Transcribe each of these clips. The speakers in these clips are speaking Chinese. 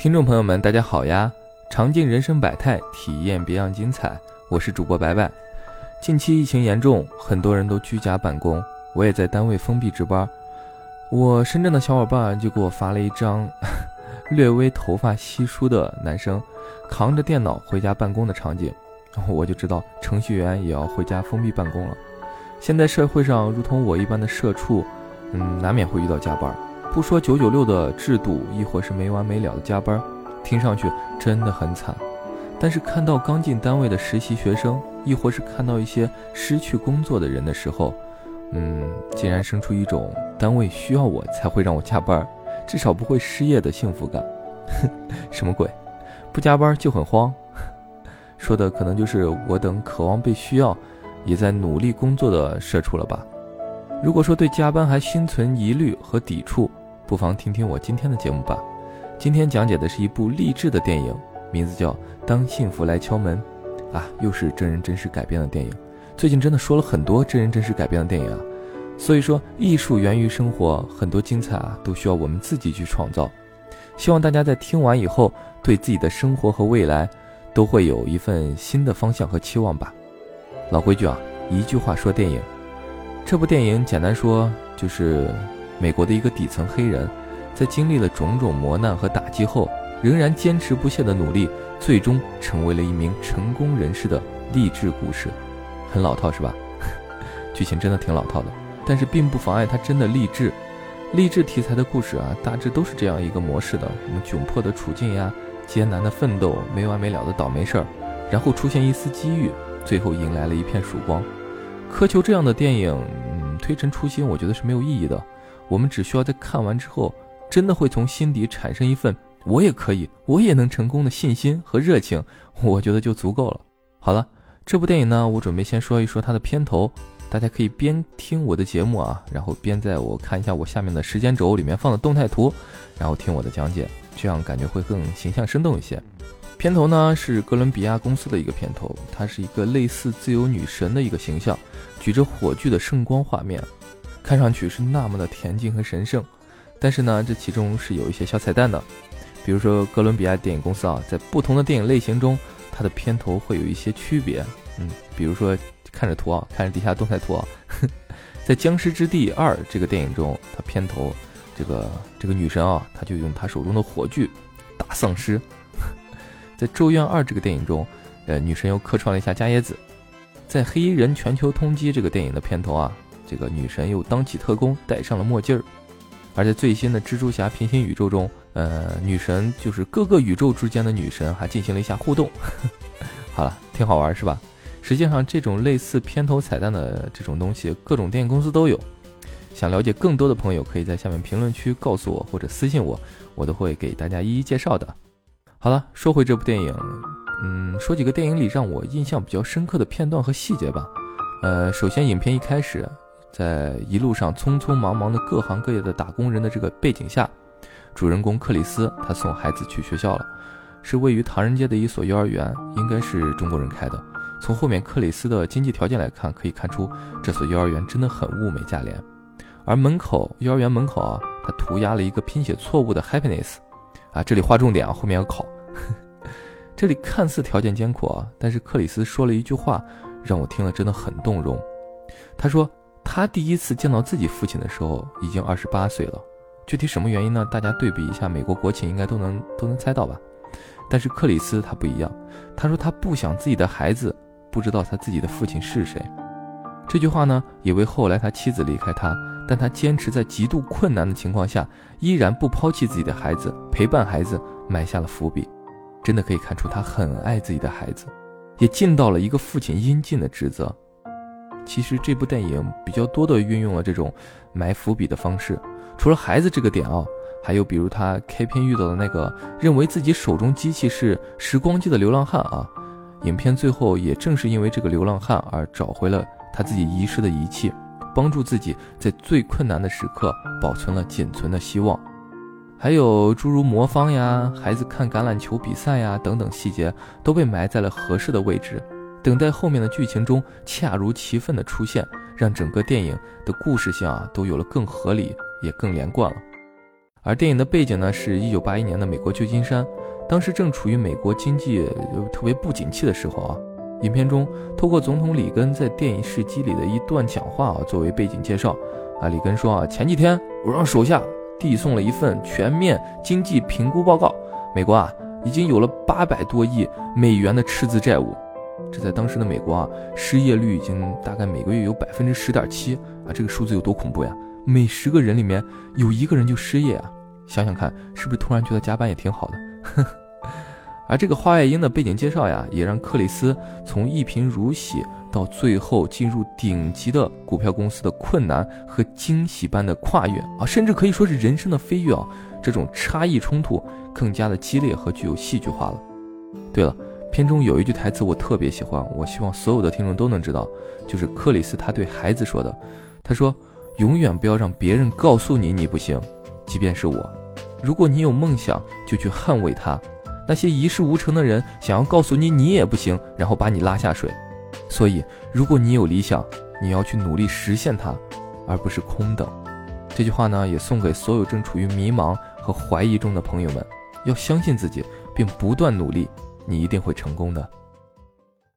听众朋友们，大家好呀！尝尽人生百态，体验别样精彩。我是主播白白。近期疫情严重，很多人都居家办公，我也在单位封闭值班。我深圳的小伙伴就给我发了一张 略微头发稀疏的男生扛着电脑回家办公的场景，我就知道程序员也要回家封闭办公了。现在社会上，如同我一般的社畜，嗯，难免会遇到加班。不说九九六的制度，亦或是没完没了的加班，听上去真的很惨。但是看到刚进单位的实习学生，亦或是看到一些失去工作的人的时候，嗯，竟然生出一种单位需要我才会让我加班，至少不会失业的幸福感。什么鬼？不加班就很慌？说的可能就是我等渴望被需要。也在努力工作的社畜了吧？如果说对加班还心存疑虑和抵触，不妨听听我今天的节目吧。今天讲解的是一部励志的电影，名字叫《当幸福来敲门》，啊，又是真人真事改编的电影。最近真的说了很多真人真事改编的电影啊，所以说艺术源于生活，很多精彩啊都需要我们自己去创造。希望大家在听完以后，对自己的生活和未来，都会有一份新的方向和期望吧。老规矩啊，一句话说电影。这部电影简单说就是美国的一个底层黑人，在经历了种种磨难和打击后，仍然坚持不懈的努力，最终成为了一名成功人士的励志故事。很老套是吧？剧情真的挺老套的，但是并不妨碍他真的励志。励志题材的故事啊，大致都是这样一个模式的：什么窘迫的处境呀，艰难的奋斗，没完没了的倒霉事儿，然后出现一丝机遇。最后迎来了一片曙光。苛求这样的电影，嗯，推陈出新，我觉得是没有意义的。我们只需要在看完之后，真的会从心底产生一份“我也可以，我也能成功”的信心和热情，我觉得就足够了。好了，这部电影呢，我准备先说一说它的片头，大家可以边听我的节目啊，然后边在我看一下我下面的时间轴里面放的动态图，然后听我的讲解，这样感觉会更形象生动一些。片头呢是哥伦比亚公司的一个片头，它是一个类似自由女神的一个形象，举着火炬的圣光画面，看上去是那么的恬静和神圣。但是呢，这其中是有一些小彩蛋的，比如说哥伦比亚电影公司啊，在不同的电影类型中，它的片头会有一些区别。嗯，比如说看着图啊，看着底下动态图啊，在《僵尸之地二》这个电影中，它片头这个这个女神啊，她就用她手中的火炬打丧尸。在《咒怨二》这个电影中，呃，女神又客串了一下加耶子。在《黑衣人全球通缉》这个电影的片头啊，这个女神又当起特工，戴上了墨镜儿。而在最新的蜘蛛侠平行宇宙中，呃，女神就是各个宇宙之间的女神，还进行了一下互动。好了，挺好玩是吧？实际上，这种类似片头彩蛋的这种东西，各种电影公司都有。想了解更多的朋友，可以在下面评论区告诉我，或者私信我，我都会给大家一一介绍的。好了，说回这部电影，嗯，说几个电影里让我印象比较深刻的片段和细节吧。呃，首先，影片一开始，在一路上匆匆忙忙的各行各业的打工人的这个背景下，主人公克里斯他送孩子去学校了，是位于唐人街的一所幼儿园，应该是中国人开的。从后面克里斯的经济条件来看，可以看出这所幼儿园真的很物美价廉。而门口幼儿园门口啊，他涂鸦了一个拼写错误的 happiness。啊，这里划重点啊，后面要考。这里看似条件艰苦啊，但是克里斯说了一句话，让我听了真的很动容。他说他第一次见到自己父亲的时候已经二十八岁了，具体什么原因呢？大家对比一下美国国情，应该都能都能猜到吧。但是克里斯他不一样，他说他不想自己的孩子不知道他自己的父亲是谁。这句话呢，也为后来他妻子离开他。但他坚持在极度困难的情况下，依然不抛弃自己的孩子，陪伴孩子，埋下了伏笔。真的可以看出他很爱自己的孩子，也尽到了一个父亲应尽的职责。其实这部电影比较多的运用了这种埋伏笔的方式，除了孩子这个点啊，还有比如他开篇遇到的那个认为自己手中机器是时光机的流浪汉啊，影片最后也正是因为这个流浪汉而找回了他自己遗失的仪器。帮助自己在最困难的时刻保存了仅存的希望，还有诸如魔方呀、孩子看橄榄球比赛呀等等细节都被埋在了合适的位置，等待后面的剧情中恰如其分的出现，让整个电影的故事性啊都有了更合理也更连贯了。而电影的背景呢，是一九八一年的美国旧金山，当时正处于美国经济特别不景气的时候啊。影片中，透过总统里根在电影试机里的一段讲话啊，作为背景介绍。啊，里根说啊，前几天我让手下递送了一份全面经济评估报告，美国啊已经有了八百多亿美元的赤字债务。这在当时的美国啊，失业率已经大概每个月有百分之十点七啊，这个数字有多恐怖呀？每十个人里面有一个人就失业啊！想想看，是不是突然觉得加班也挺好的？而这个花外音的背景介绍呀，也让克里斯从一贫如洗到最后进入顶级的股票公司的困难和惊喜般的跨越啊，甚至可以说是人生的飞跃啊！这种差异冲突更加的激烈和具有戏剧化了。对了，片中有一句台词我特别喜欢，我希望所有的听众都能知道，就是克里斯他对孩子说的，他说：“永远不要让别人告诉你你不行，即便是我。如果你有梦想，就去捍卫它。”那些一事无成的人想要告诉你你也不行，然后把你拉下水。所以，如果你有理想，你要去努力实现它，而不是空等。这句话呢，也送给所有正处于迷茫和怀疑中的朋友们：要相信自己，并不断努力，你一定会成功的。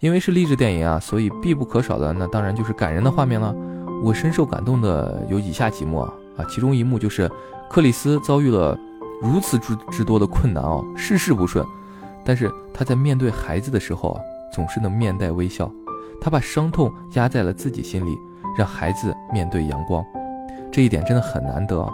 因为是励志电影啊，所以必不可少的那当然就是感人的画面了。我深受感动的有以下几幕啊啊，其中一幕就是克里斯遭遇了。如此之之多的困难哦，事事不顺，但是他在面对孩子的时候啊，总是能面带微笑。他把伤痛压在了自己心里，让孩子面对阳光，这一点真的很难得啊。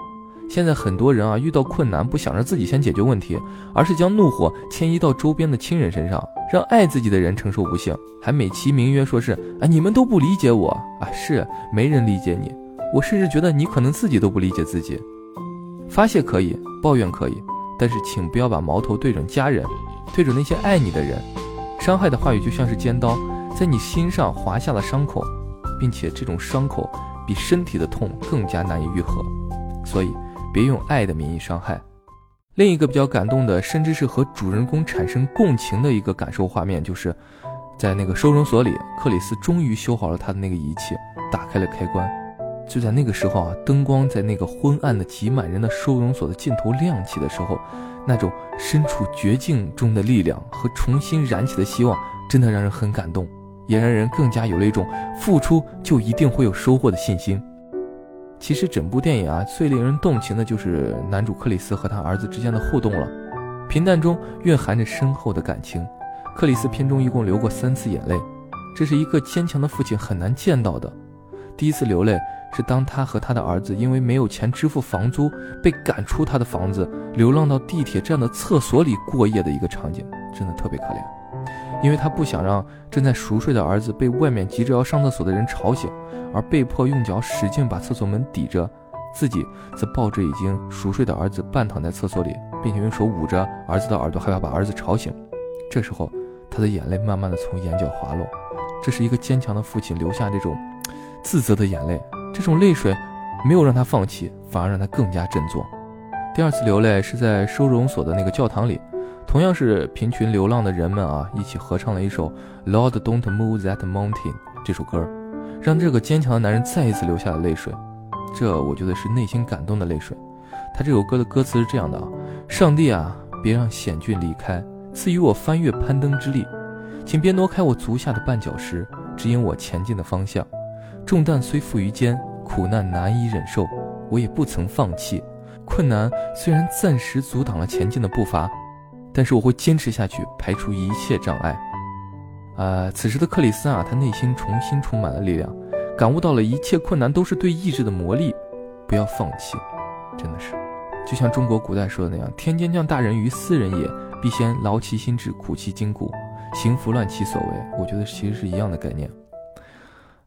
现在很多人啊，遇到困难不想着自己先解决问题，而是将怒火迁移到周边的亲人身上，让爱自己的人承受不幸，还美其名曰说是啊，你们都不理解我啊，是没人理解你，我甚至觉得你可能自己都不理解自己。发泄可以，抱怨可以，但是请不要把矛头对准家人，对准那些爱你的人。伤害的话语就像是尖刀，在你心上划下了伤口，并且这种伤口比身体的痛更加难以愈合。所以，别用爱的名义伤害。另一个比较感动的，甚至是和主人公产生共情的一个感受画面，就是在那个收容所里，克里斯终于修好了他的那个仪器，打开了开关。就在那个时候啊，灯光在那个昏暗的挤满人的收容所的尽头亮起的时候，那种身处绝境中的力量和重新燃起的希望，真的让人很感动，也让人更加有了一种付出就一定会有收获的信心。其实整部电影啊，最令人动情的就是男主克里斯和他儿子之间的互动了，平淡中蕴含着深厚的感情。克里斯片中一共流过三次眼泪，这是一个坚强的父亲很难见到的。第一次流泪。是当他和他的儿子因为没有钱支付房租，被赶出他的房子，流浪到地铁站的厕所里过夜的一个场景，真的特别可怜。因为他不想让正在熟睡的儿子被外面急着要上厕所的人吵醒，而被迫用脚使劲把厕所门抵着，自己则抱着已经熟睡的儿子半躺在厕所里，并且用手捂着儿子的耳朵，害怕把儿子吵醒。这时候，他的眼泪慢慢的从眼角滑落，这是一个坚强的父亲留下这种自责的眼泪。这种泪水没有让他放弃，反而让他更加振作。第二次流泪是在收容所的那个教堂里，同样是贫群流浪的人们啊，一起合唱了一首《Lord Don't Move That Mountain》这首歌，让这个坚强的男人再一次流下了泪水。这我觉得是内心感动的泪水。他这首歌的歌词是这样的啊：上帝啊，别让险峻离开，赐予我翻越攀登之力，请别挪开我足下的绊脚石，指引我前进的方向。重担虽负于肩，苦难难以忍受，我也不曾放弃。困难虽然暂时阻挡了前进的步伐，但是我会坚持下去，排除一切障碍。呃，此时的克里斯啊，他内心重新充满了力量，感悟到了一切困难都是对意志的磨砺，不要放弃。真的是，就像中国古代说的那样：“天将降大任于斯人也，必先劳其心志，苦其筋骨，行拂乱其所为。”我觉得其实是一样的概念。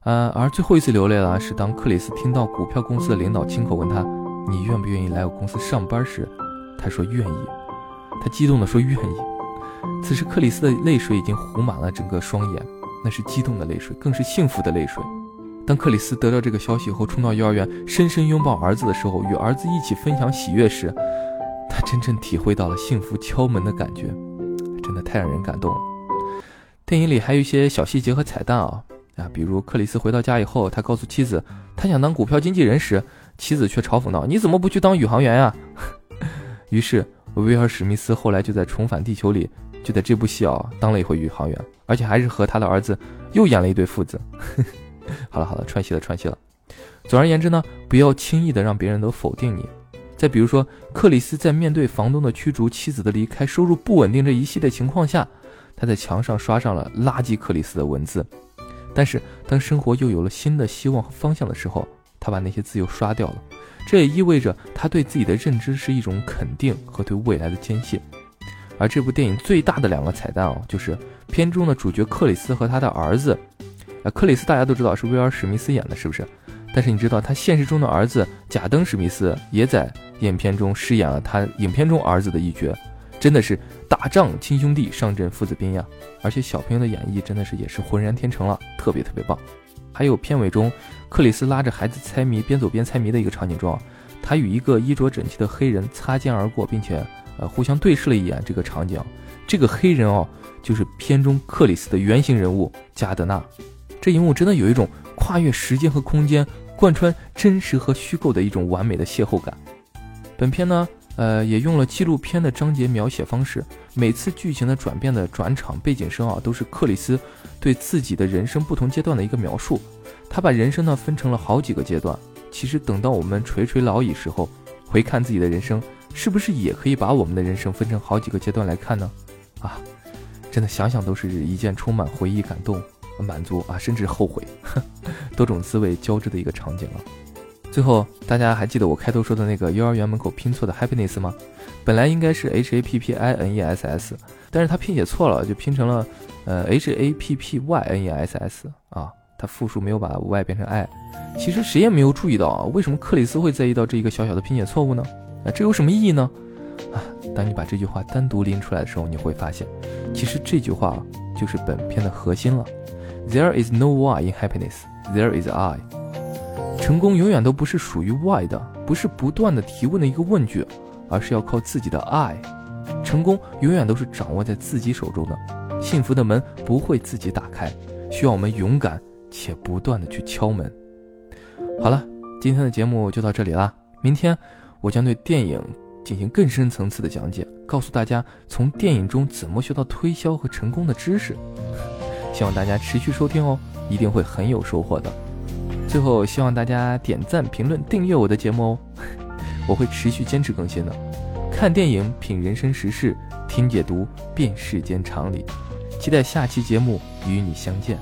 呃，而最后一次流泪了，是当克里斯听到股票公司的领导亲口问他：“你愿不愿意来我公司上班？”时，他说愿意。他激动地说愿意。此时，克里斯的泪水已经糊满了整个双眼，那是激动的泪水，更是幸福的泪水。当克里斯得到这个消息后，冲到幼儿园，深深拥抱儿子的时候，与儿子一起分享喜悦时，他真正体会到了幸福敲门的感觉，真的太让人感动了。电影里还有一些小细节和彩蛋啊。啊，比如克里斯回到家以后，他告诉妻子他想当股票经纪人时，妻子却嘲讽道：“你怎么不去当宇航员呀？” 于是威尔史密斯后来就在《重返地球》里，就在这部戏啊当了一回宇航员，而且还是和他的儿子又演了一对父子。好了好了，串戏了串戏了。总而言之呢，不要轻易的让别人都否定你。再比如说，克里斯在面对房东的驱逐、妻子的离开、收入不稳定这一系列情况下，他在墙上刷上了“垃圾克里斯”的文字。但是，当生活又有了新的希望和方向的时候，他把那些字又刷掉了。这也意味着他对自己的认知是一种肯定和对未来的坚信。而这部电影最大的两个彩蛋哦，就是片中的主角克里斯和他的儿子。啊，克里斯大家都知道是威尔史密斯演的，是不是？但是你知道他现实中的儿子贾登史密斯也在影片中饰演了他影片中儿子的一角，真的是打仗亲兄弟，上阵父子兵呀！而且小朋友的演绎真的是也是浑然天成了，特别特别棒。还有片尾中，克里斯拉着孩子猜谜，边走边猜谜的一个场景中，他与一个衣着整齐的黑人擦肩而过，并且呃互相对视了一眼。这个场景，这个黑人哦，就是片中克里斯的原型人物加德纳。这一幕真的有一种跨越时间和空间。贯穿真实和虚构的一种完美的邂逅感。本片呢，呃，也用了纪录片的章节描写方式，每次剧情的转变的转场背景声啊，都是克里斯对自己的人生不同阶段的一个描述。他把人生呢分成了好几个阶段。其实等到我们垂垂老矣时候，回看自己的人生，是不是也可以把我们的人生分成好几个阶段来看呢？啊，真的想想都是一件充满回忆、感动。满足啊，甚至后悔，多种滋味交织的一个场景了。最后，大家还记得我开头说的那个幼儿园门口拼错的 happiness 吗？本来应该是 h a p p i n e s s，但是他拼写错了，就拼成了呃 h a p p y n e s s 啊，他复数没有把 y 变成 i。其实谁也没有注意到啊，为什么克里斯会在意到这一个小小的拼写错误呢？啊，这有什么意义呢？啊，当你把这句话单独拎出来的时候，你会发现，其实这句话就是本片的核心了。There is no why in happiness. There is I. 成功永远都不是属于 why 的，不是不断的提问的一个问句，而是要靠自己的 I。成功永远都是掌握在自己手中的，幸福的门不会自己打开，需要我们勇敢且不断的去敲门。好了，今天的节目就到这里啦。明天我将对电影进行更深层次的讲解，告诉大家从电影中怎么学到推销和成功的知识。希望大家持续收听哦，一定会很有收获的。最后，希望大家点赞、评论、订阅我的节目哦，我会持续坚持更新的。看电影，品人生实事，听解读，辨世间常理。期待下期节目与你相见。